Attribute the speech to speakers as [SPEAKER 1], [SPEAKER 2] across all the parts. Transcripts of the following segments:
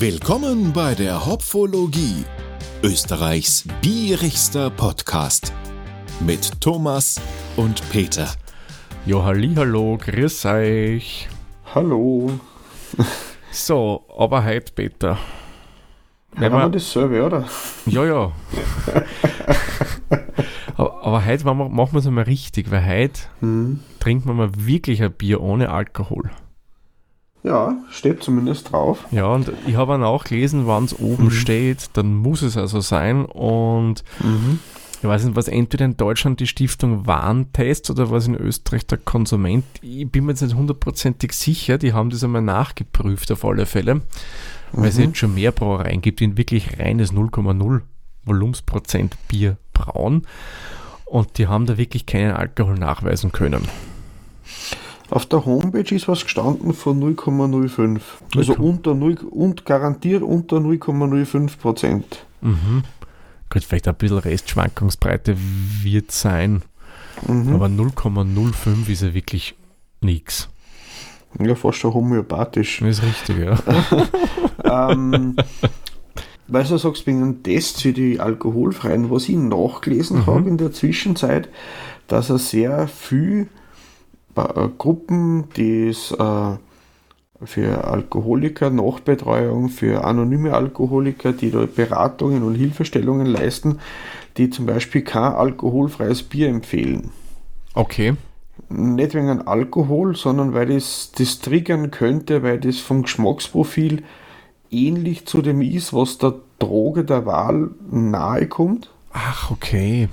[SPEAKER 1] Willkommen bei der Hopfologie, Österreichs bierigster Podcast mit Thomas und Peter.
[SPEAKER 2] Jo, hallo, grüß euch.
[SPEAKER 3] Hallo.
[SPEAKER 2] So, aber heute, Peter.
[SPEAKER 3] Wenn wir dasselbe, oder?
[SPEAKER 2] Ja, ja. aber, aber heute machen wir es einmal richtig, weil heute
[SPEAKER 3] Hm.
[SPEAKER 2] trinkt man mal wirklich ein Bier ohne Alkohol.
[SPEAKER 3] Ja, steht zumindest drauf.
[SPEAKER 2] Ja, und ich habe dann auch gelesen, wenn es oben
[SPEAKER 3] Mhm.
[SPEAKER 2] steht, dann muss es also sein. Und
[SPEAKER 3] Mhm.
[SPEAKER 2] ich weiß nicht, was entweder in Deutschland die Stiftung Warntest oder was in Österreich der Konsument. Ich bin mir jetzt nicht hundertprozentig sicher, die haben das einmal nachgeprüft auf alle Fälle, weil es
[SPEAKER 3] Mhm.
[SPEAKER 2] jetzt schon mehr Brauereien gibt, die in wirklich reines 0,0 Volumensprozent Bier brauen. Und die haben da wirklich keinen Alkohol nachweisen können.
[SPEAKER 3] Auf der Homepage ist was gestanden von 0,05. Also unter 0 und garantiert unter 0,05 Prozent.
[SPEAKER 2] Mhm. Gut, vielleicht ein bisschen Restschwankungsbreite wird sein,
[SPEAKER 3] Mhm.
[SPEAKER 2] aber 0,05 ist ja wirklich nichts.
[SPEAKER 3] Ja, fast schon homöopathisch.
[SPEAKER 2] Das ist richtig, ja.
[SPEAKER 3] ähm, weil du sagst, wegen einem Test für die alkoholfreien, was ich nachgelesen
[SPEAKER 2] Mhm.
[SPEAKER 3] habe in der Zwischenzeit, dass er sehr viel Gruppen, die es äh, für Alkoholiker, Nachbetreuung, für anonyme Alkoholiker, die da Beratungen und Hilfestellungen leisten, die zum Beispiel kein alkoholfreies Bier empfehlen.
[SPEAKER 2] Okay.
[SPEAKER 3] Nicht wegen Alkohol, sondern weil das, das triggern könnte, weil das vom Geschmacksprofil ähnlich zu dem ist, was der Droge der Wahl nahe kommt.
[SPEAKER 2] Ach, okay.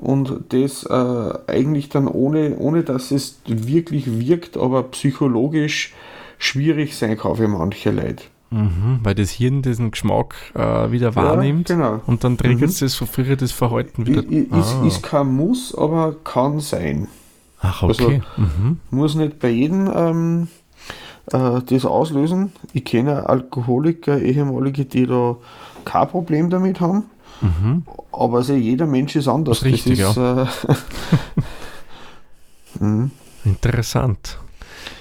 [SPEAKER 3] Und das äh, eigentlich dann ohne, ohne dass es wirklich wirkt, aber psychologisch schwierig sein kann für manche Leute.
[SPEAKER 2] Mhm, weil das Hirn diesen Geschmack äh, wieder wahrnimmt
[SPEAKER 3] Ja, genau.
[SPEAKER 2] und dann triggert
[SPEAKER 3] Mhm.
[SPEAKER 2] das verfrühetes Verhalten wieder.
[SPEAKER 3] I- i- Ist,
[SPEAKER 2] Ah.
[SPEAKER 3] ist kein Muss, aber kann sein.
[SPEAKER 2] Ach, okay. mhm.
[SPEAKER 3] Muss nicht bei jedem ähm, äh, das auslösen. Ich kenne Alkoholiker, ehemalige, die da kein Problem damit haben.
[SPEAKER 2] Mhm.
[SPEAKER 3] Aber also jeder Mensch ist anders.
[SPEAKER 2] Das ist richtig,
[SPEAKER 3] das ist, äh, mhm.
[SPEAKER 2] Interessant.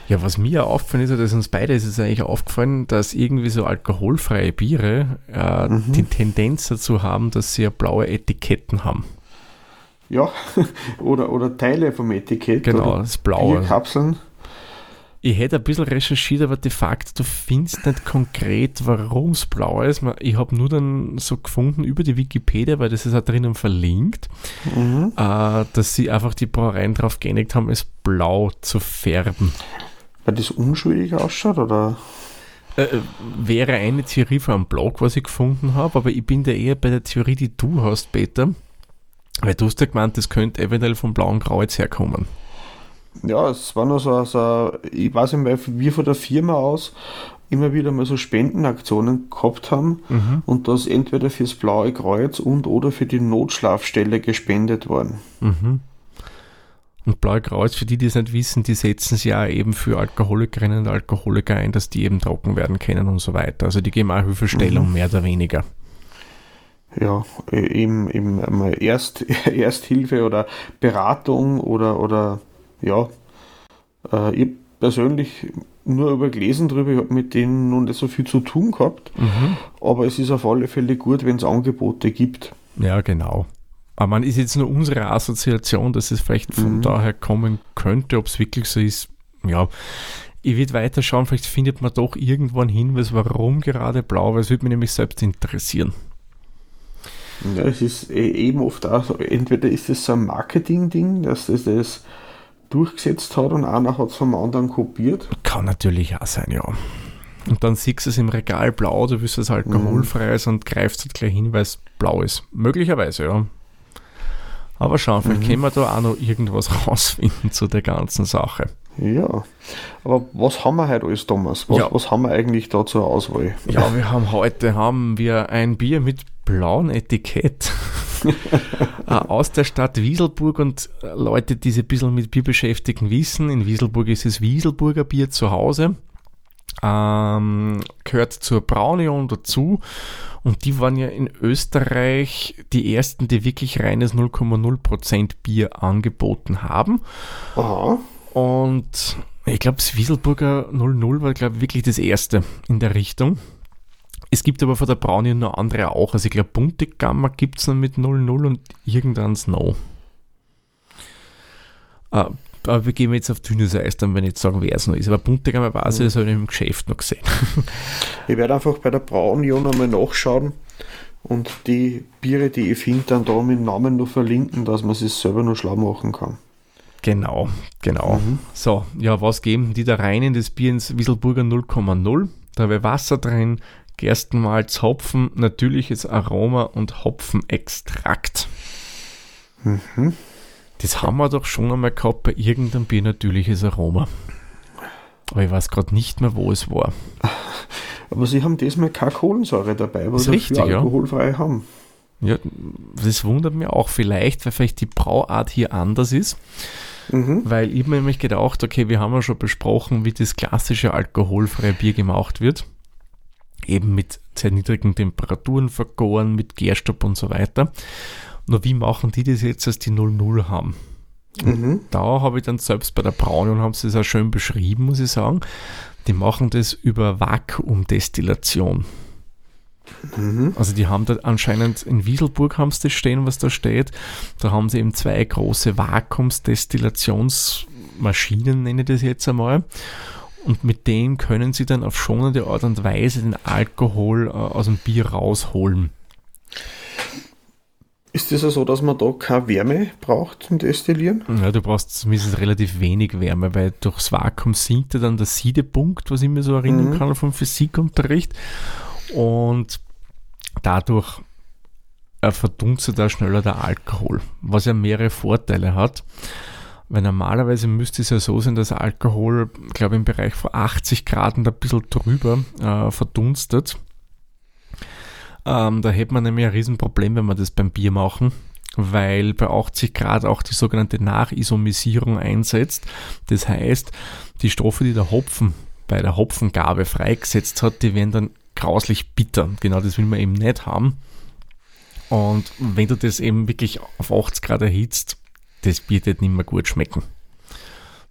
[SPEAKER 2] Ja, was mir auffällt, ist, ja, dass uns beide ist es eigentlich aufgefallen, dass irgendwie so alkoholfreie Biere äh,
[SPEAKER 3] Mhm.
[SPEAKER 2] die Tendenz dazu haben, dass sie ja blaue Etiketten haben.
[SPEAKER 3] ja, oder, oder Teile vom Etikett.
[SPEAKER 2] Genau, das Blaue.
[SPEAKER 3] Bierkapseln.
[SPEAKER 2] Ich hätte ein bisschen recherchiert, aber de facto, du findest nicht konkret, warum es blau ist. Ich habe nur dann so gefunden über die Wikipedia, weil das ist auch drinnen verlinkt,
[SPEAKER 3] Mhm.
[SPEAKER 2] äh, dass sie einfach die Brauereien darauf geeinigt haben, es blau zu färben.
[SPEAKER 3] Weil das unschuldig ausschaut, oder?
[SPEAKER 2] Äh, äh, wäre eine Theorie von einem Blog, was ich gefunden habe, aber ich bin da eher bei der Theorie, die du hast, Peter. Weil du hast ja gemeint, das könnte eventuell vom blauen Kreuz herkommen.
[SPEAKER 3] Ja, es war nur so, so ich weiß nicht mehr, wir von der Firma aus immer wieder mal so Spendenaktionen gehabt haben
[SPEAKER 2] Mhm.
[SPEAKER 3] und das entweder fürs Blaue Kreuz und oder für die Notschlafstelle gespendet worden.
[SPEAKER 2] Mhm. Und Blaue Kreuz, für die, die es nicht wissen, die setzen sich ja eben für Alkoholikerinnen und Alkoholiker ein, dass die eben trocken werden können und so weiter. Also die geben auch Hilfestellung,
[SPEAKER 3] Mhm.
[SPEAKER 2] mehr oder weniger.
[SPEAKER 3] Ja, eben, eben Erst, Ersthilfe oder Beratung oder, oder ja, äh, ich persönlich nur übergelesen drüber, ich habe mit denen noch nicht so viel zu tun gehabt,
[SPEAKER 2] Mhm.
[SPEAKER 3] aber es ist auf alle Fälle gut, wenn es Angebote gibt.
[SPEAKER 2] Ja, genau. Aber man ist jetzt nur unsere Assoziation, dass es vielleicht von
[SPEAKER 3] Mhm.
[SPEAKER 2] daher kommen könnte, ob es wirklich so ist. Ja, ich würde weiter schauen, vielleicht findet man doch irgendwo einen Hinweis, warum gerade blau, weil es würde mich nämlich selbst interessieren.
[SPEAKER 3] Ja, es ist eh- eben oft auch so, entweder ist es so ein Marketing-Ding, dass das das durchgesetzt hat und einer hat es vom anderen kopiert.
[SPEAKER 2] Kann natürlich auch sein, ja. Und dann siehst du es im Regal blau, du wirst es alkoholfrei ist und greifst halt gleich hin, weil es blau ist. Möglicherweise, ja. Aber schauen, vielleicht können wir da auch noch irgendwas rausfinden zu der ganzen Sache.
[SPEAKER 3] Ja, aber was haben wir heute alles, Thomas? Was,
[SPEAKER 2] Ja.
[SPEAKER 3] was haben wir eigentlich da zur Auswahl?
[SPEAKER 2] Ja, wir haben heute haben wir ein Bier mit blauem Etikett äh, aus der Stadt Wieselburg und äh, Leute, die sich ein bisschen mit Bier beschäftigen, wissen, in Wieselburg ist es Wieselburger Bier zu Hause. Ähm, gehört zur Braunion dazu und die waren ja in Österreich die ersten, die wirklich reines 0,0% Bier angeboten haben.
[SPEAKER 3] Aha,
[SPEAKER 2] Und ich glaube, das Wieselburger 00 war, glaube ich, wirklich das erste in der Richtung. Es gibt aber von der Brownie noch andere auch. Also ich glaube, bunte Gamma gibt es noch mit 00 und irgendeins noch. Äh, aber wir gehen jetzt auf dünnes Eis, dann wenn ich jetzt sagen, wer es noch ist. Aber bunte Gamma weiß ich, das habe ich im Geschäft noch gesehen.
[SPEAKER 3] ich werde einfach bei der Braunion einmal nachschauen und die Biere, die ich finde, dann da mit Namen noch verlinken, dass man sich selber noch schlau machen kann.
[SPEAKER 2] Genau, genau. Mhm. So, ja, was geben die da rein in das Bier ins Wieselburger 0,0? Da habe ich Wasser drin, Gerstenmalz, Hopfen, natürliches Aroma und Hopfenextrakt. Mhm. Das haben wir doch schon einmal gehabt bei irgendeinem Bier natürliches Aroma. Aber ich weiß gerade nicht mehr, wo es war.
[SPEAKER 3] Aber sie haben diesmal keine Kohlensäure dabei,
[SPEAKER 2] was sie richtig,
[SPEAKER 3] alkoholfrei ja. haben.
[SPEAKER 2] Ja, das wundert mich auch vielleicht, weil vielleicht die Brauart hier anders ist. Mhm. Weil ich mir nämlich gedacht, okay, wir haben ja schon besprochen, wie das klassische alkoholfreie Bier gemacht wird. Eben mit sehr niedrigen Temperaturen vergoren, mit Gärstopp und so weiter. Nur wie machen die das jetzt, dass die 00 haben? Mhm. Da habe ich dann selbst bei der Braune und haben sie das auch schön beschrieben, muss ich sagen. Die machen das über Vakuumdestillation. Mhm. Also die haben da anscheinend in Wieselburg haben sie das stehen, was da steht. Da haben sie eben zwei große Vakuumsdestillationsmaschinen, nenne ich das jetzt einmal. Und mit denen können sie dann auf schonende Art und Weise den Alkohol äh, aus dem Bier rausholen.
[SPEAKER 3] Ist es das so, dass man da keine Wärme braucht zum Destillieren?
[SPEAKER 2] Ja, du brauchst zumindest relativ wenig Wärme, weil durchs Vakuum sinkt ja dann der Siedepunkt, was ich mir so erinnern mhm. kann vom Physikunterricht. Und dadurch äh, verdunstet da schneller der Alkohol, was ja mehrere Vorteile hat. Weil normalerweise müsste es ja so sein, dass Alkohol, glaube ich, im Bereich von 80 Grad und ein bisschen drüber äh, verdunstet. Ähm, da hätte man nämlich ein Riesenproblem, wenn wir das beim Bier machen, weil bei 80 Grad auch die sogenannte Nachisomisierung einsetzt. Das heißt, die Stoffe, die der Hopfen bei der Hopfengabe freigesetzt hat, die werden dann grauslich bitter. Genau das will man eben nicht haben. Und wenn du das eben wirklich auf 80 Grad erhitzt, das Bier wird nicht mehr gut schmecken.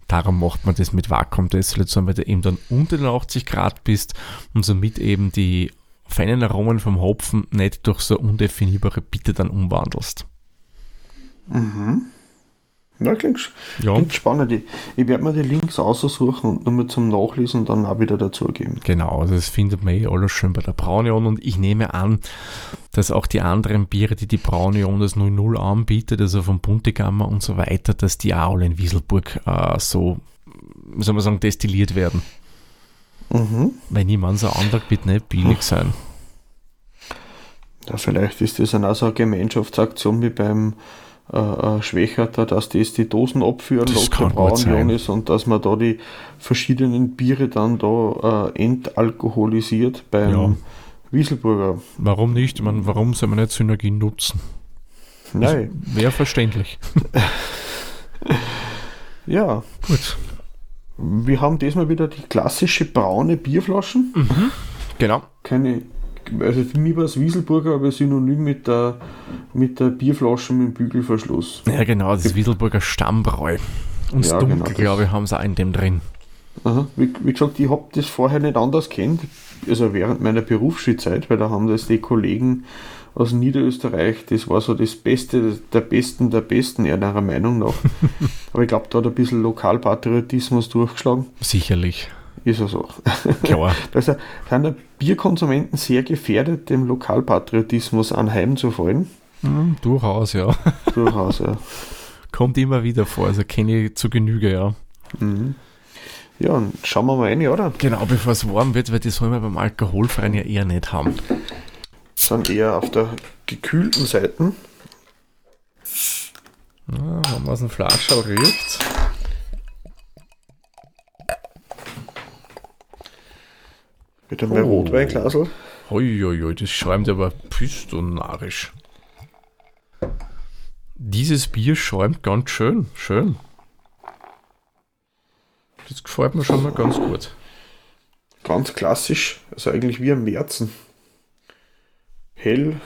[SPEAKER 2] Darum macht man das mit Vakuumdestillation, weil du eben dann unter den 80 Grad bist und somit eben die feinen Aromen vom Hopfen nicht durch so undefinierbare Bitte dann umwandelst.
[SPEAKER 3] Mhm. Ja, klingt, ja. klingt spannend. Ich, ich werde mir die Links aussuchen und nochmal zum Nachlesen dann auch wieder dazugeben.
[SPEAKER 2] Genau, also das findet man eh alles schön bei der Braunion und ich nehme an, dass auch die anderen Biere, die die Braunion das 00 anbietet, also von Buntegammer und so weiter, dass die auch alle in Wieselburg äh, so, soll man sagen, destilliert werden. Mhm. Weil niemand so Antrag wird nicht billig sein.
[SPEAKER 3] Ja, vielleicht ist das eine, so eine Gemeinschaftsaktion wie beim äh, äh Schwächerter, dass das die Dosen abführen,
[SPEAKER 2] das kann braun
[SPEAKER 3] ist und dass man da die verschiedenen Biere dann da äh, entalkoholisiert beim ja. Wieselburger.
[SPEAKER 2] Warum nicht? Ich meine, warum soll man nicht Synergien nutzen?
[SPEAKER 3] Nein.
[SPEAKER 2] Wäre verständlich.
[SPEAKER 3] ja. Gut. Wir haben diesmal wieder die klassische braune Bierflaschen.
[SPEAKER 2] Mhm, genau.
[SPEAKER 3] Keine, also für mich war es Wieselburger, aber synonym mit der, mit der Bierflasche mit dem Bügelverschluss.
[SPEAKER 2] Ja, genau, das Wieselburger Stammbräu. Und ja, Dunkel, genau, glaube ich, haben sie auch in dem drin.
[SPEAKER 3] Aha. Wie, wie gesagt, ich habe das vorher nicht anders kennt, also während meiner Berufsschulzeit, weil da haben das die Kollegen aus Niederösterreich, das war so das Beste der Besten der Besten, ihrer Meinung nach. Aber ich glaube, da hat ein bisschen Lokalpatriotismus durchgeschlagen.
[SPEAKER 2] Sicherlich.
[SPEAKER 3] Ist ja so. Klar. da sind Bierkonsumenten sehr gefährdet, dem Lokalpatriotismus anheimzufallen.
[SPEAKER 2] Mhm, durchaus, ja.
[SPEAKER 3] Durchaus, ja.
[SPEAKER 2] Kommt immer wieder vor, also kenne ich zu Genüge, ja.
[SPEAKER 3] Mhm. Ja, und schauen wir mal rein, oder?
[SPEAKER 2] Genau, bevor es warm wird, weil das sollen wir beim Alkoholfreien ja eher nicht haben
[SPEAKER 3] sind eher auf der gekühlten Seite.
[SPEAKER 2] Ja, wenn man aus dem Flaschel riecht.
[SPEAKER 3] Wieder mein oh. Rotweinglasel.
[SPEAKER 2] Uiuiui, das schäumt aber pistonarisch. Dieses Bier schäumt ganz schön. Schön. Das gefällt mir schon mal ganz gut.
[SPEAKER 3] Ganz klassisch, also eigentlich wie am Märzen hell.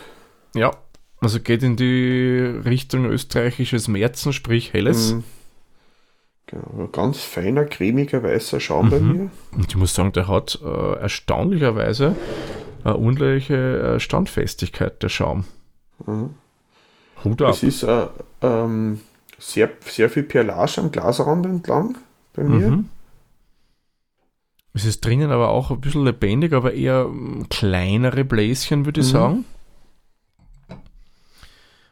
[SPEAKER 2] Ja, also geht in die Richtung österreichisches Märzen, sprich helles. Mhm.
[SPEAKER 3] Genau, ganz feiner, cremiger, weißer Schaum mhm. bei mir.
[SPEAKER 2] Und ich muss sagen, der hat äh, erstaunlicherweise eine ordentliche äh, Standfestigkeit, der Schaum.
[SPEAKER 3] Mhm.
[SPEAKER 2] Hut ab.
[SPEAKER 3] Es ist äh, ähm, sehr, sehr viel Perlage am Glasrand entlang bei mir.
[SPEAKER 2] Mhm. Es ist drinnen aber auch ein bisschen lebendig, aber eher mm, kleinere Bläschen, würde ich
[SPEAKER 3] Mhm.
[SPEAKER 2] sagen.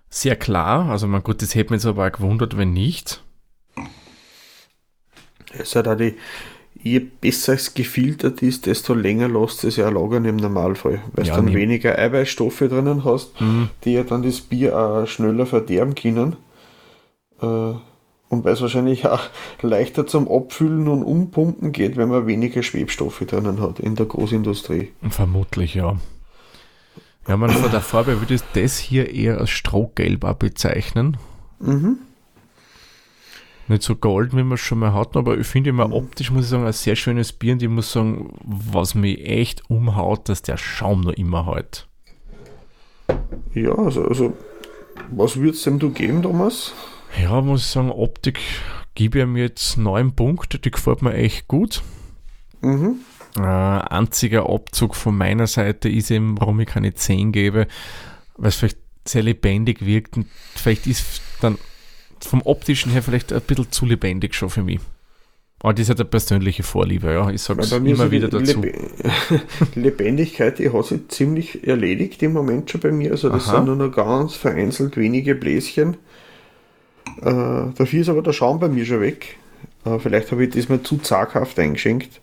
[SPEAKER 2] Sehr klar, also mein gut, das hätte mich jetzt aber auch gewundert, wenn nicht.
[SPEAKER 3] Es hat auch die, je besser es gefiltert ist, desto länger lässt es ja lagern im Normalfall, weil
[SPEAKER 2] Ja,
[SPEAKER 3] du dann
[SPEAKER 2] nehm-
[SPEAKER 3] weniger Eiweißstoffe drinnen hast,
[SPEAKER 2] Mhm.
[SPEAKER 3] die ja dann das Bier auch schneller verderben können. Äh, und weil es wahrscheinlich auch leichter zum Abfüllen und Umpumpen geht, wenn man weniger Schwebstoffe drinnen hat in der Großindustrie.
[SPEAKER 2] Vermutlich, ja. Ja, man von der Farbe würde ich das hier eher als Strohgelb bezeichnen.
[SPEAKER 3] Mhm.
[SPEAKER 2] Nicht so gold, wie wir es schon mal hatten, aber ich finde immer optisch, muss ich sagen, ein sehr schönes Bier und ich muss sagen, was mich echt umhaut, dass der Schaum noch immer hält.
[SPEAKER 3] Ja, also, also was würdest dem du geben, Thomas?
[SPEAKER 2] Ja, muss ich sagen, Optik gebe ich ihm jetzt neun Punkte, die gefällt mir echt gut.
[SPEAKER 3] Mhm.
[SPEAKER 2] Äh, einziger Abzug von meiner Seite ist eben, warum ich keine 10 gebe, weil es vielleicht sehr lebendig wirkt und vielleicht ist dann vom optischen her vielleicht ein bisschen zu lebendig schon für mich. Aber das ist halt eine persönliche Vorliebe, ja. Ich sage es immer
[SPEAKER 3] so
[SPEAKER 2] wieder dazu.
[SPEAKER 3] Die Lebendigkeit, die hat sich ziemlich erledigt im Moment schon bei mir. Also das
[SPEAKER 2] Aha.
[SPEAKER 3] sind nur noch ganz vereinzelt wenige Bläschen. Äh, dafür ist aber der Schaum bei mir schon weg. Äh, vielleicht habe ich das mal zu zaghaft eingeschenkt.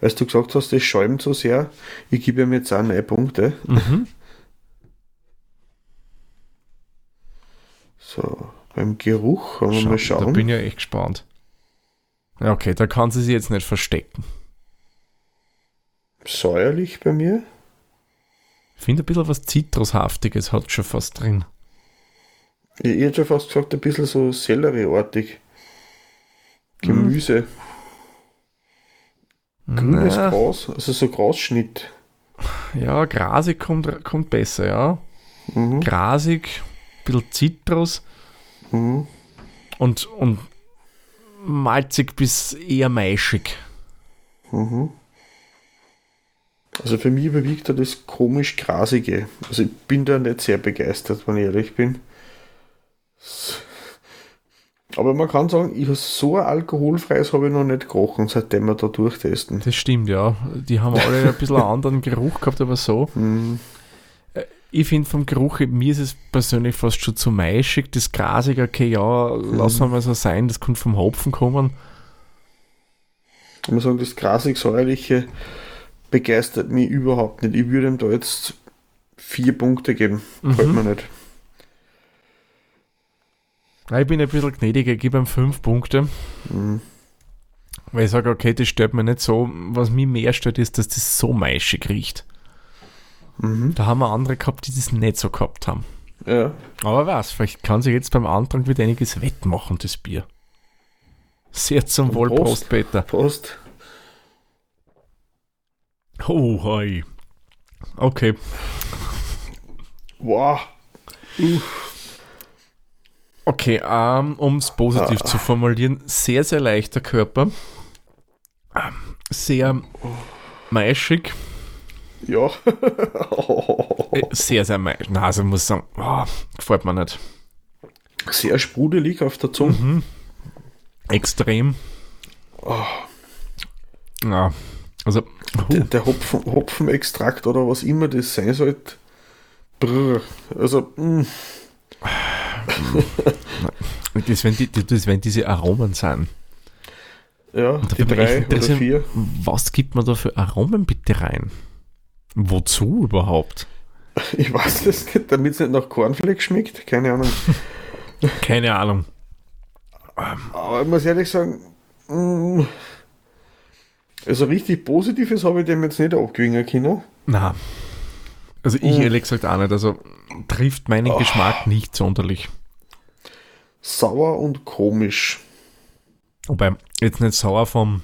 [SPEAKER 3] Weil du gesagt hast, das schäumt so sehr. Ich gebe ihm jetzt auch neun Punkte.
[SPEAKER 2] Mhm.
[SPEAKER 3] So, beim Geruch wir
[SPEAKER 2] Schau,
[SPEAKER 3] mal
[SPEAKER 2] da
[SPEAKER 3] schauen.
[SPEAKER 2] bin ich ja echt gespannt. Okay, da kann sie sich jetzt nicht verstecken.
[SPEAKER 3] Säuerlich bei mir.
[SPEAKER 2] Ich finde ein bisschen was Zitrushaftiges hat schon fast drin.
[SPEAKER 3] Ich, ich hätte schon fast gesagt, ein bisschen so Sellerieartig. Gemüse. Grünes
[SPEAKER 2] Na,
[SPEAKER 3] Gras, also so Grasschnitt.
[SPEAKER 2] Ja, grasig kommt, kommt besser, ja.
[SPEAKER 3] Mhm.
[SPEAKER 2] Grasig, ein bisschen Zitrus
[SPEAKER 3] Mhm.
[SPEAKER 2] und, und malzig bis eher maischig.
[SPEAKER 3] Mhm. Also für mich überwiegt da das komisch Grasige. Also ich bin da nicht sehr begeistert, wenn ich ehrlich bin. Aber man kann sagen, ich habe so ein alkoholfreies habe ich noch nicht gerochen, seitdem wir da durchtesten.
[SPEAKER 2] Das stimmt, ja. Die haben alle ein bisschen einen anderen Geruch gehabt, aber so.
[SPEAKER 3] Mhm.
[SPEAKER 2] Ich finde vom Geruch, mir ist es persönlich fast schon zu maischig. Das Grasige, okay, ja, lassen wir mal so sein, das könnte vom Hopfen kommen.
[SPEAKER 3] Ich muss sagen, das grasig-säuerliche begeistert mich überhaupt nicht. Ich würde ihm da jetzt vier Punkte geben. Gefällt
[SPEAKER 2] Mhm.
[SPEAKER 3] mir nicht.
[SPEAKER 2] Ich bin ein bisschen gnädiger, ich gebe ihm fünf Punkte.
[SPEAKER 3] Mhm.
[SPEAKER 2] Weil ich sage, okay, das stört mir nicht so. Was mich mehr stört, ist, dass das so maischig riecht.
[SPEAKER 3] Mhm.
[SPEAKER 2] Da haben wir andere gehabt, die das nicht so gehabt haben.
[SPEAKER 3] Ja.
[SPEAKER 2] Aber was, vielleicht kann sich jetzt beim Antrag wieder einiges wettmachen, das Bier. Sehr zum Wohl,
[SPEAKER 3] Prost.
[SPEAKER 2] Prost, Peter.
[SPEAKER 3] Prost.
[SPEAKER 2] Oh, hi. Okay.
[SPEAKER 3] Wow.
[SPEAKER 2] Okay, ähm, um es positiv zu formulieren, sehr, sehr leichter Körper. Sehr maischig.
[SPEAKER 3] Ja.
[SPEAKER 2] Sehr, sehr maischig. Na, also ich muss sagen, oh, gefällt mir nicht.
[SPEAKER 3] Sehr sprudelig auf der Zunge.
[SPEAKER 2] Mhm. Extrem. Ja, also,
[SPEAKER 3] Der, der Hopfen, Hopfenextrakt oder was immer das sein sollte. Brr. Also, mm,
[SPEAKER 2] das wenn, die, das wenn diese Aromen sein.
[SPEAKER 3] ja, die drei oder vier.
[SPEAKER 2] Was gibt man da für Aromen bitte rein? Wozu überhaupt?
[SPEAKER 3] Ich weiß das nicht, damit es nicht nach Cornflakes schmeckt. Keine Ahnung.
[SPEAKER 2] Keine Ahnung.
[SPEAKER 3] Aber ich muss ehrlich sagen, mm, also richtig Positives habe ich dem jetzt nicht abgewinnen können.
[SPEAKER 2] Na, also ich
[SPEAKER 3] Mhm.
[SPEAKER 2] ehrlich gesagt auch nicht. Also trifft meinen Geschmack nicht sonderlich.
[SPEAKER 3] Sauer und komisch.
[SPEAKER 2] Wobei, jetzt nicht sauer vom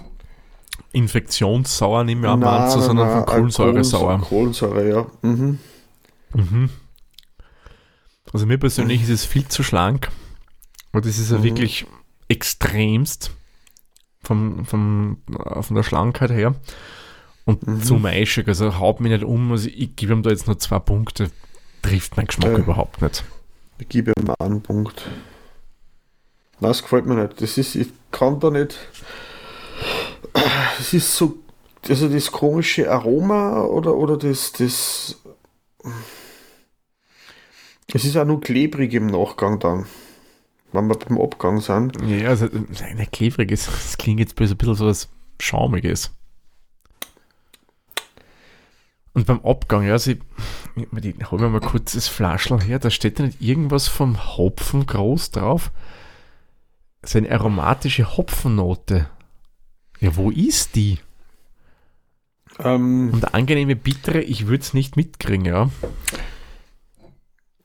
[SPEAKER 2] Infektionssauer, nehmen wir an, meinst du, sondern
[SPEAKER 3] nein,
[SPEAKER 2] vom Kohlensäure-Sauer.
[SPEAKER 3] Kohlensäure, ja. Mhm.
[SPEAKER 2] Mhm. Also mir persönlich ist es viel zu schlank. Und das ist ja
[SPEAKER 3] Mhm.
[SPEAKER 2] wirklich extremst vom, vom, äh, von der Schlankheit her. und
[SPEAKER 3] Mhm.
[SPEAKER 2] zu meischig. Also haut mich nicht um. Also ich gebe ihm da jetzt nur zwei Punkte. Trifft mein Geschmack
[SPEAKER 3] Ja.
[SPEAKER 2] überhaupt nicht.
[SPEAKER 3] Ich gebe ihm einen Punkt. Nein, das gefällt mir nicht. Das ist, ich kann da nicht. Es ist so, also das komische Aroma oder, oder das, das. Es ist auch nur klebrig im Nachgang dann. Wenn wir beim Abgang sind.
[SPEAKER 2] Ja, also nicht klebrig ist. Das klingt jetzt ein bisschen so was Schaumiges. Und beim Abgang, ja, also ich, ich, hol mir mal kurz das Flaschel her, da steht da nicht irgendwas vom Hopfen groß drauf. So eine aromatische Hopfennote. Ja, wo ist die?
[SPEAKER 3] Ähm,
[SPEAKER 2] Und angenehme bittere, ich würde es nicht mitkriegen, ja.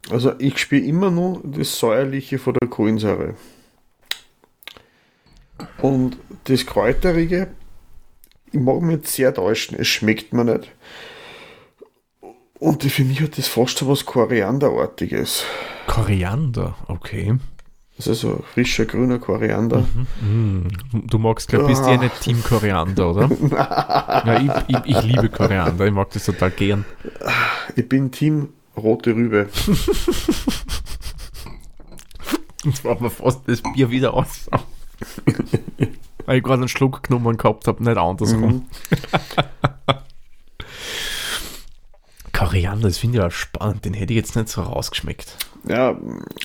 [SPEAKER 3] also ich spüre immer nur das Säuerliche von der Kohlensäure. Und das Kräuterige, ich mag mich jetzt sehr täuschen, es schmeckt mir nicht. Und für mich hat das fast so was Korianderartiges.
[SPEAKER 2] Koriander, okay.
[SPEAKER 3] Das ist also frischer grüner Koriander.
[SPEAKER 2] Mm, du magst, glaube ich, bist ja
[SPEAKER 3] Ah.
[SPEAKER 2] nicht Team Koriander, oder? ja, ich, ich, ich liebe Koriander, ich mag das total gern.
[SPEAKER 3] Ich bin Team rote Rübe.
[SPEAKER 2] Jetzt war mir fast das Bier wieder aus. Weil ich gerade einen Schluck genommen gehabt habe, nicht andersrum.
[SPEAKER 3] Mhm.
[SPEAKER 2] Koriander, das finde ich auch spannend, den hätte ich jetzt nicht so rausgeschmeckt.
[SPEAKER 3] Ja,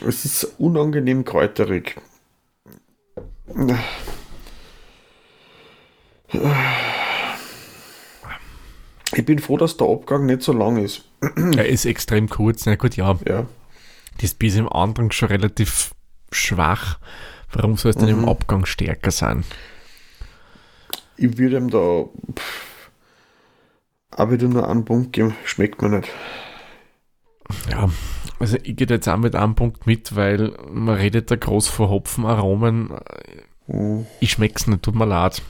[SPEAKER 3] es ist unangenehm kräuterig. Ich bin froh, dass der Abgang nicht so lang ist.
[SPEAKER 2] Er ist extrem kurz, na gut, ja,
[SPEAKER 3] Ja,
[SPEAKER 2] das Bier ist im Anfang schon relativ schwach. Warum soll es denn im
[SPEAKER 3] Mhm.
[SPEAKER 2] Abgang stärker sein?
[SPEAKER 3] ich würde ihm da auch wieder nur einen Punkt geben. Schmeckt mir nicht.
[SPEAKER 2] Ja, also ich gehe jetzt auch mit einem Punkt mit, weil man redet da groß von Hopfenaromen.
[SPEAKER 3] Mhm.
[SPEAKER 2] Ich schmeck's nicht, tut mir leid.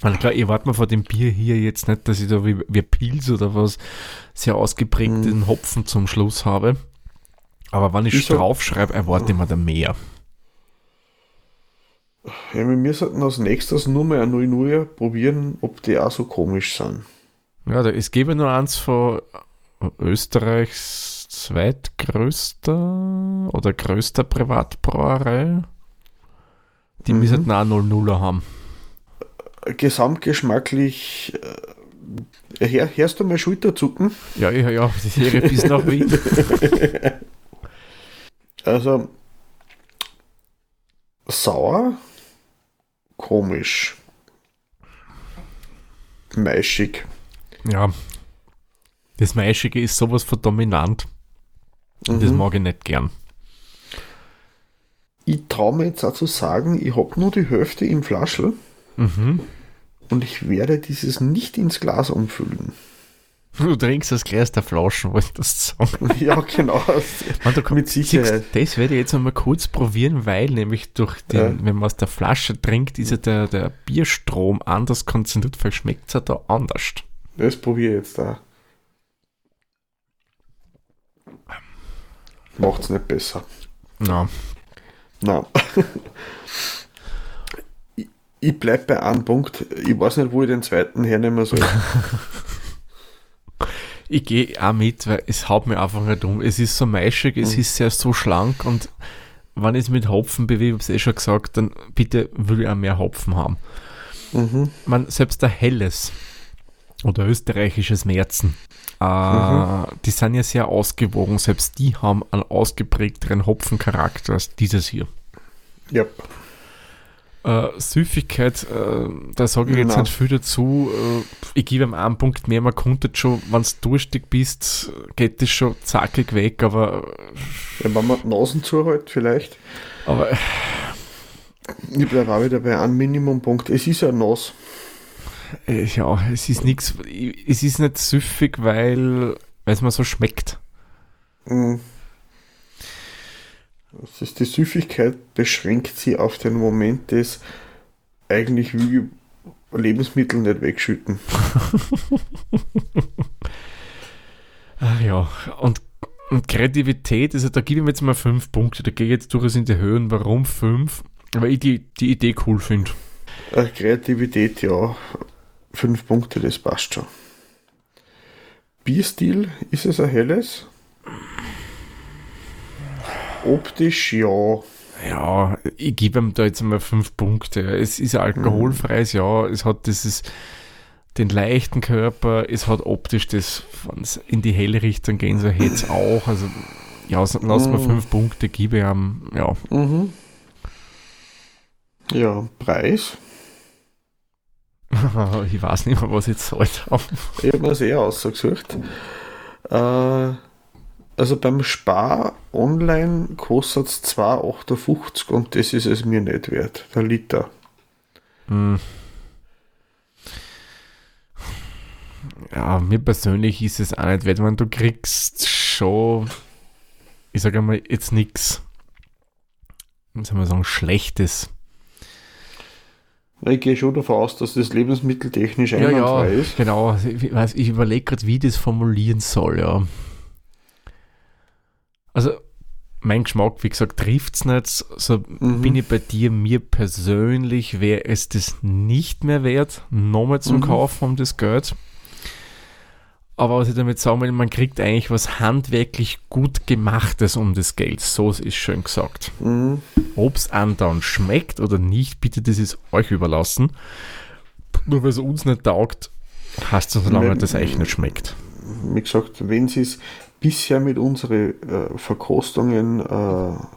[SPEAKER 2] Weil klar, ich warte mir vor dem Bier hier jetzt nicht, dass ich da wie, wie Pilz oder was sehr ausgeprägten Hopfen zum Schluss habe. Aber wenn ich
[SPEAKER 3] Ich
[SPEAKER 2] draufschreibe, erwarte ich mir da mehr.
[SPEAKER 3] Ja, wir sollten als nächstes nur mal ein 0 probieren, ob die auch so komisch sind.
[SPEAKER 2] Ja, da, es gäbe nur eins von Österreichs zweitgrößter oder größter Privatbrauerei. Die
[SPEAKER 3] Mhm.
[SPEAKER 2] müssen auch 00er haben.
[SPEAKER 3] Gesamtgeschmacklich. Äh, her, hörst du mal Schulterzucken?
[SPEAKER 2] Ja, ja, ja, die Serie bis nach Wien.
[SPEAKER 3] Also sauer, komisch, maischig.
[SPEAKER 2] Ja. Das Maischige ist sowas von dominant. Und das
[SPEAKER 3] Mhm.
[SPEAKER 2] mag ich nicht gern.
[SPEAKER 3] Ich traue mir jetzt auch zu sagen, ich habe nur die Hälfte im Flaschel
[SPEAKER 2] Mhm.
[SPEAKER 3] und ich werde dieses nicht ins Glas umfüllen.
[SPEAKER 2] Du trinkst das Glas der Flaschen, wollte ich das sagen.
[SPEAKER 3] ja, genau.
[SPEAKER 2] Man, du,
[SPEAKER 3] Mit Sicherheit.
[SPEAKER 2] Das werde ich jetzt einmal kurz probieren, weil nämlich durch den,
[SPEAKER 3] Ja.
[SPEAKER 2] wenn man aus der Flasche trinkt, ist ja der, der Bierstrom anders konzentriert, verschmeckt es ja da anders.
[SPEAKER 3] Das probiere jetzt da. Macht's nicht besser.
[SPEAKER 2] Ja.
[SPEAKER 3] Nein. ich, ich bleibe bei einem Punkt. Ich weiß nicht, wo ich den zweiten hernehmen soll.
[SPEAKER 2] Ich gehe auch mit, weil es haut mir einfach nicht um. Es ist so maischig, es
[SPEAKER 3] Mhm.
[SPEAKER 2] ist sehr so schlank und wenn ich es mit Hopfen bewege, habe ich eh schon gesagt, dann bitte will ich auch mehr Hopfen haben.
[SPEAKER 3] mhm.
[SPEAKER 2] Man, selbst der Helles oder österreichisches Märzen, äh,
[SPEAKER 3] Mhm.
[SPEAKER 2] die sind ja sehr ausgewogen. Selbst die haben einen ausgeprägteren Hopfencharakter als dieses hier.
[SPEAKER 3] Ja.
[SPEAKER 2] Äh, Süffigkeit, äh, da sage ich jetzt
[SPEAKER 3] Nein.
[SPEAKER 2] nicht viel dazu. Äh, ich gebe ihm einen Punkt mehr. Man konnte schon, wenn du durstig bist, geht das schon zackig weg, aber,
[SPEAKER 3] Wenn man die Nasen zuhält, vielleicht.
[SPEAKER 2] aber
[SPEAKER 3] Ich bleibe auch wieder bei einem Minimumpunkt. Es ist ja Nass.
[SPEAKER 2] Äh, ja, es ist nichts, es ist nicht süffig, weil es mir so schmeckt.
[SPEAKER 3] Mhm. Das ist die Süffigkeit beschränkt sie auf den Moment des eigentlich wie Lebensmittel nicht wegschütten.
[SPEAKER 2] Ja, und, und Kreativität, also da gebe ich mir jetzt mal fünf Punkte, da gehe ich jetzt durchaus in die Höhen. Warum fünf? Weil ich die, die Idee cool finde.
[SPEAKER 3] Äh, Kreativität, ja. Fünf Punkte, das passt schon. Bierstil, ist es ein helles? Optisch ja.
[SPEAKER 2] Ja, ich gebe ihm da jetzt mal fünf Punkte. Es ist ein alkoholfreies, ja. Es hat dieses, den leichten Körper, es hat optisch das, wenn es in die helle Richtung gehen soll, hätte es auch. Also, ja, lass mal
[SPEAKER 3] Mhm.
[SPEAKER 2] fünf Punkte, gebe ihm, ja.
[SPEAKER 3] Mhm. Ja, Preis.
[SPEAKER 2] ich weiß nicht mehr, was ich zahlt habe.
[SPEAKER 3] Ich habe mir das eher ausgesucht. Äh, also beim Spar online kostet es 2,58 und das ist es mir nicht wert, der Liter.
[SPEAKER 2] Hm. Ja, mir persönlich ist es auch nicht wert, wenn du kriegst schon, ich sage mal, jetzt nichts, soll man sagen, Schlechtes.
[SPEAKER 3] Ich gehe schon davon aus, dass das lebensmitteltechnisch
[SPEAKER 2] Ja, ja,
[SPEAKER 3] einwandfrei ist.
[SPEAKER 2] genau. Ich, weiß, ich überlege gerade, wie ich das formulieren soll, ja. Also, mein Geschmack, wie gesagt, trifft es nicht. So
[SPEAKER 3] Mhm.
[SPEAKER 2] bin ich bei dir. Mir persönlich wäre es das nicht mehr wert, nochmal zum
[SPEAKER 3] Mhm.
[SPEAKER 2] Kaufen um das Geld. Aber was ich damit sagen will, man kriegt eigentlich was handwerklich gut gemachtes um das Geld. So ist schön gesagt.
[SPEAKER 3] Mhm.
[SPEAKER 2] Ob es dann schmeckt oder nicht, bitte, das ist euch überlassen. Nur weil es uns nicht taugt, heißt es, solange
[SPEAKER 3] Wenn-
[SPEAKER 2] das euch nicht schmeckt.
[SPEAKER 3] Wie gesagt, wenn sie es bisher mit unseren äh, Verkostungen äh,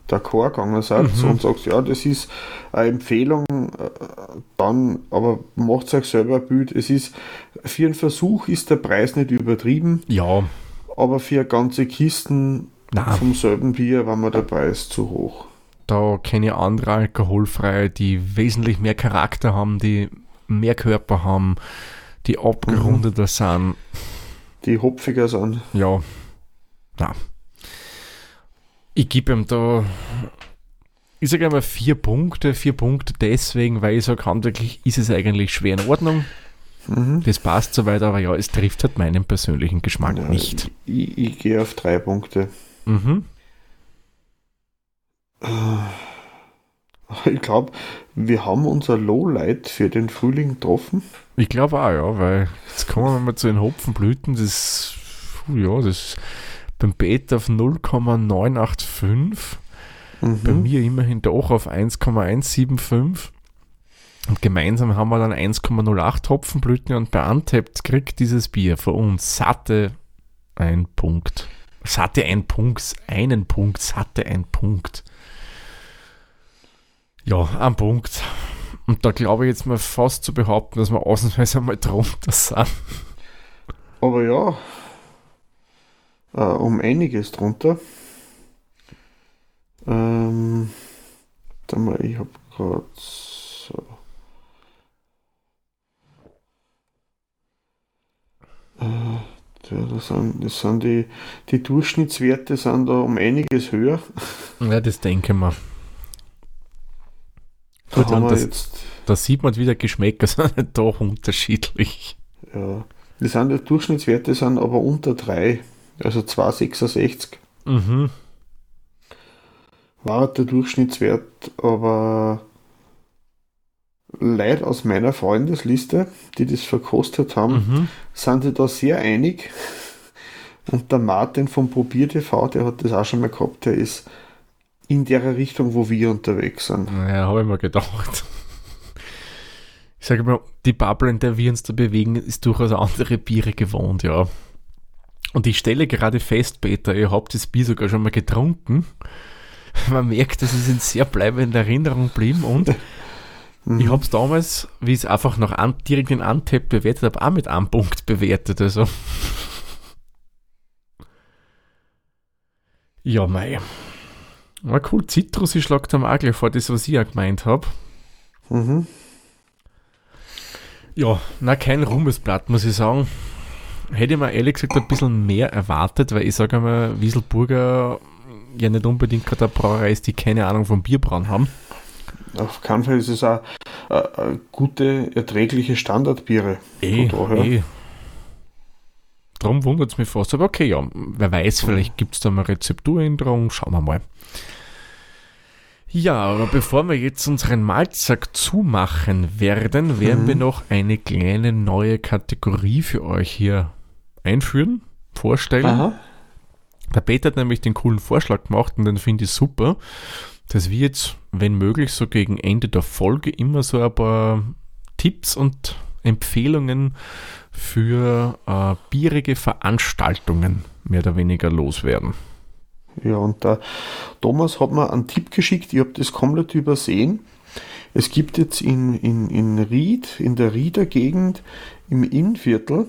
[SPEAKER 3] d'accord gegangen seid
[SPEAKER 2] Mhm.
[SPEAKER 3] und sagst, ja, das ist eine Empfehlung, äh, dann aber macht euch selber ein Bild. Es ist, für einen Versuch ist der Preis nicht übertrieben,
[SPEAKER 2] Ja,
[SPEAKER 3] aber für ganze Kisten
[SPEAKER 2] Na.
[SPEAKER 3] vom selben Bier war mir der Preis zu hoch.
[SPEAKER 2] da kenne ich andere alkoholfreie, die wesentlich mehr Charakter haben, die mehr Körper haben, die abgerundeter sind.
[SPEAKER 3] Die hopfiger sind.
[SPEAKER 2] Ja, na. Ich gebe ihm da, ich sage einmal vier Punkte, vier Punkte deswegen, weil ich sage, handwerklich ist es eigentlich schwer in Ordnung.
[SPEAKER 3] Mhm.
[SPEAKER 2] Das passt soweit, aber ja, es trifft halt meinen persönlichen Geschmack
[SPEAKER 3] Ja,
[SPEAKER 2] nicht.
[SPEAKER 3] Ich, ich gehe auf drei Punkte.
[SPEAKER 2] Mhm.
[SPEAKER 3] Ich glaube, wir haben unser Lowlight für den Frühling getroffen.
[SPEAKER 2] Ich glaube auch, ja, weil jetzt kommen wir mal zu den Hopfenblüten, das, ja, das beim Beta auf 0,985, bei
[SPEAKER 3] Mhm.
[SPEAKER 2] mir immerhin doch auf 1,175 und gemeinsam haben wir dann 1,08 Hopfenblüten und bei Untapped kriegt dieses Bier von uns satte ein Punkt. Satte ein Punkt, einen Punkt, satte ein Punkt. Ja, ein Punkt. Und da glaube ich jetzt mal fast zu behaupten, dass wir ausnahmsweise mal drunter sind.
[SPEAKER 3] Aber ja, äh, um einiges drunter. Ähm, mal, ich habe gerade so. Äh, da, das sind, das sind die, die Durchschnittswerte sind da um einiges höher.
[SPEAKER 2] Ja, das denke ich mir.
[SPEAKER 3] Da
[SPEAKER 2] Gut,
[SPEAKER 3] wir
[SPEAKER 2] das,
[SPEAKER 3] jetzt,
[SPEAKER 2] da sieht man wieder, Geschmäcker sind doch unterschiedlich.
[SPEAKER 3] ja, die, sind, die Durchschnittswerte sind aber unter 3, also 2,66
[SPEAKER 2] Mhm.
[SPEAKER 3] war der Durchschnittswert, aber Leute aus meiner Freundesliste, die das verkostet haben,
[SPEAKER 2] Mhm.
[SPEAKER 3] sind sich da sehr einig. Und der Martin vom Probier TV, der hat das auch schon mal gehabt, der ist in der Richtung, wo wir unterwegs sind.
[SPEAKER 2] Ja, habe ich mir gedacht. Ich sage mal, die Bubble, in der wir uns da bewegen, ist durchaus andere Biere gewohnt, ja. Und ich stelle gerade fest, Peter, ihr habt das Bier sogar schon mal getrunken. Man merkt, es ist in sehr bleibender Erinnerung geblieben und
[SPEAKER 3] Mhm.
[SPEAKER 2] ich habe es damals, wie ich es einfach noch an, direkt in Antep bewertet habe, auch mit einem Punkt bewertet. Also. Ja, mei. War cool. Zitrus, ich schlag am auch gleich vor, das, was ich auch gemeint habe.
[SPEAKER 3] Mhm.
[SPEAKER 2] Ja, na, kein Ruhmesblatt, muss ich sagen. Hätte ich mir ehrlich gesagt ein bisschen mehr erwartet, weil ich sage mal, Wieselburger ja nicht unbedingt gerade eine Brauerei ist, die keine Ahnung vom Bierbrauen haben.
[SPEAKER 3] Auf keinen Fall ist es auch äh, äh, gute, erträgliche Standardbiere.
[SPEAKER 2] Eh, eh. Darum wundert es mich fast. Aber okay, ja, wer weiß, vielleicht gibt es da mal Rezepturänderung. Schauen wir mal. Ja, aber bevor wir jetzt unseren Malzsack zumachen werden, werden
[SPEAKER 3] Mhm.
[SPEAKER 2] wir noch eine kleine neue Kategorie für euch hier einführen, vorstellen.
[SPEAKER 3] Aha.
[SPEAKER 2] Der Peter hat nämlich den coolen Vorschlag gemacht und den finde ich super, dass wir jetzt, wenn möglich, so gegen Ende der Folge immer so ein paar Tipps und Empfehlungen für äh, bierige Veranstaltungen mehr oder weniger loswerden.
[SPEAKER 3] Ja, und der Thomas hat mir einen Tipp geschickt, ich habe das komplett übersehen. Es gibt jetzt in, in, in Ried, in der Rieder Gegend, im Innviertel,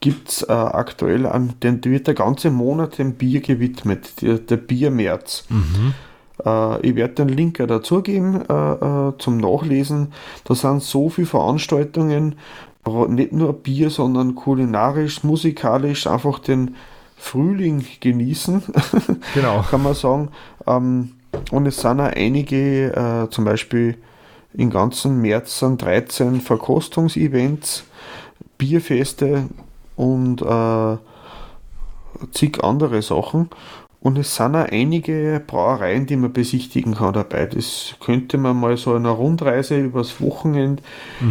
[SPEAKER 3] gibt es äh, aktuell, an, den wird der ganze Monat dem Bier gewidmet, der, der Biermärz. Äh, ich werde den Link dazugeben äh, äh, zum Nachlesen. Da sind so viele Veranstaltungen, nicht nur Bier, sondern kulinarisch, musikalisch, einfach den Frühling genießen,
[SPEAKER 2] Genau.
[SPEAKER 3] kann man sagen. Ähm, und es sind auch einige, äh, zum Beispiel im ganzen März sind 13 Verkostungsevents, Bierfeste und äh, zig andere Sachen. Und es sind auch einige Brauereien, die man besichtigen kann dabei. Das könnte man mal so eine Rundreise übers Wochenende.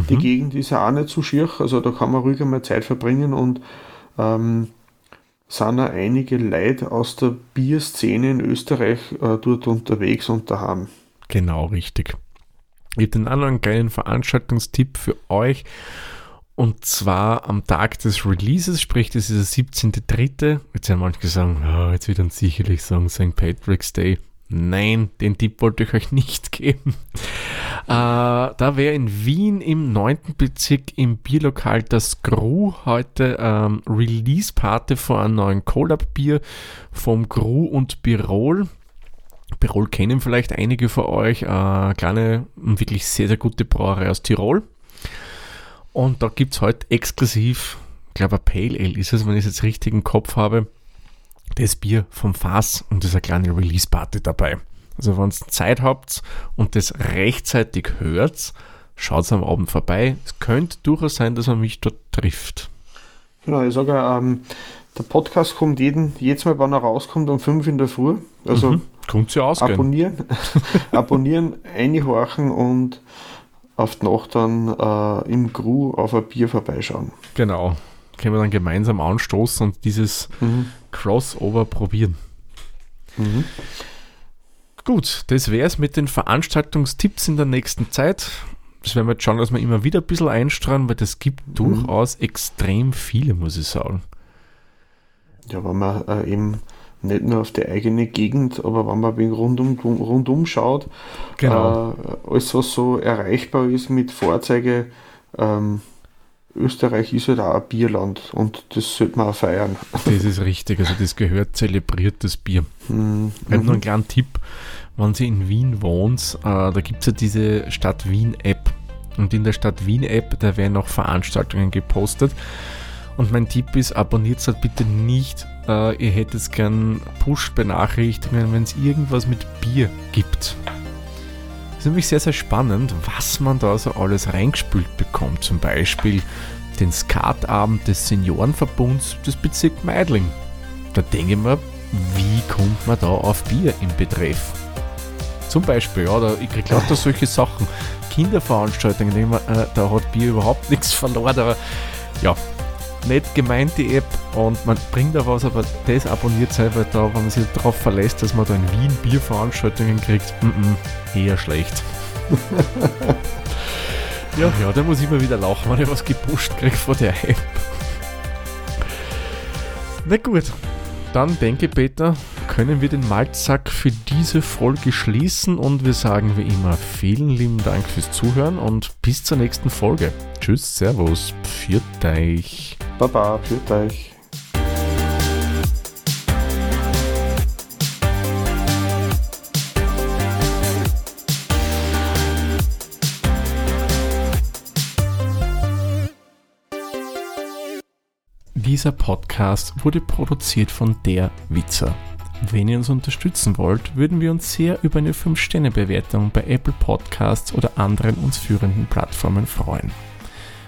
[SPEAKER 3] Die Gegend ist ja auch nicht so schier, also da kann man ruhig einmal Zeit verbringen und ähm, sind auch einige Leute aus der Bierszene in Österreich äh, dort unterwegs und daheim.
[SPEAKER 2] Genau, richtig. Ich habe den anderen geilen Veranstaltungstipp für euch. Und zwar am Tag des Releases, sprich, das ist der 17.3. Jetzt werden manche sagen, ja, jetzt wird dann sicherlich sagen St. Patrick's Day. Nein, den Tipp wollte ich euch nicht geben. Äh, da wäre in Wien im 9. Bezirk im Bierlokal das Gru heute ähm, Release-Party von einem neuen Collab-Bier vom Gru und Birol. Birol kennen vielleicht einige von euch. Äh, kleine und wirklich sehr, sehr gute Brauerei aus Tirol. Und da gibt es heute exklusiv, ich glaube, ein Pale Ale ist es, wenn ich es jetzt richtig im Kopf habe, das Bier vom Fass und das ist eine kleine Release-Party dabei. Also wenn ihr Zeit habt und das rechtzeitig hört, schaut am Abend vorbei. Es könnte durchaus sein, dass man mich dort trifft.
[SPEAKER 3] Genau, ich sage, ähm, der Podcast kommt jeden, jedes Mal, wann er rauskommt, um 5 in der Früh. Also
[SPEAKER 2] Mhm. Kommt ja ausgehen.
[SPEAKER 3] abonnieren, abonnieren, einhorchen und auf die Nacht dann äh, im Gru auf ein Bier vorbeischauen.
[SPEAKER 2] Genau. Können wir dann gemeinsam anstoßen und dieses Crossover probieren.
[SPEAKER 3] Mhm.
[SPEAKER 2] Gut, das wäre es mit den Veranstaltungstipps in der nächsten Zeit. Das werden wir jetzt schauen, dass wir immer wieder ein bisschen einstrahlen, weil das gibt durchaus extrem viele, muss ich sagen.
[SPEAKER 3] Ja, wenn man äh, eben nicht nur auf die eigene Gegend, aber wenn man ein rundum, rundum schaut,
[SPEAKER 2] Genau.
[SPEAKER 3] äh, alles was so erreichbar ist mit Vorzeige, ähm, Österreich ist halt auch ein Bierland und das sollte man auch feiern.
[SPEAKER 2] Das ist richtig, also das gehört zelebriert, das Bier.
[SPEAKER 3] Mhm.
[SPEAKER 2] Ich habe noch einen kleinen Tipp, wenn Sie in Wien wohnt, äh, da gibt es ja diese Stadt Wien-App. Und in der Stadt Wien-App, da werden auch Veranstaltungen gepostet. Und mein Tipp ist, abonniert halt bitte nicht. Äh, ihr hättet gern Push-Benachrichtigungen, wenn es irgendwas mit Bier gibt. Das ist nämlich sehr, sehr spannend, was man da so alles reingespült bekommt. Zum Beispiel den Skatabend des Seniorenverbunds des Bezirk Meidling. Da denke ich mir, wie kommt man da auf Bier im Betreff? Zum Beispiel, ja, da, ich kriege lauter solche Sachen. Kinderveranstaltungen, äh, da hat Bier überhaupt nichts verloren, aber ja, nett gemeint die App und man bringt da was, aber das abonniert weil da, wenn man sich darauf verlässt, dass man da in Wien Bierveranstaltungen kriegt, mm -mm, eher schlecht. ja, ja, da muss ich mal wieder lachen, wenn ich was gepusht kriege von der App. Na gut, dann denke Peter, können wir den Malzsack für diese Folge schließen und wir sagen wie immer vielen lieben Dank fürs Zuhören und bis zur nächsten Folge. Tschüss, Servus, pfiat euch.
[SPEAKER 3] Baba, führt euch.
[SPEAKER 2] Dieser Podcast wurde produziert von Der Witzer. Wenn ihr uns unterstützen wollt, würden wir uns sehr über eine 5-Sterne-Bewertung bei Apple Podcasts oder anderen uns führenden Plattformen freuen.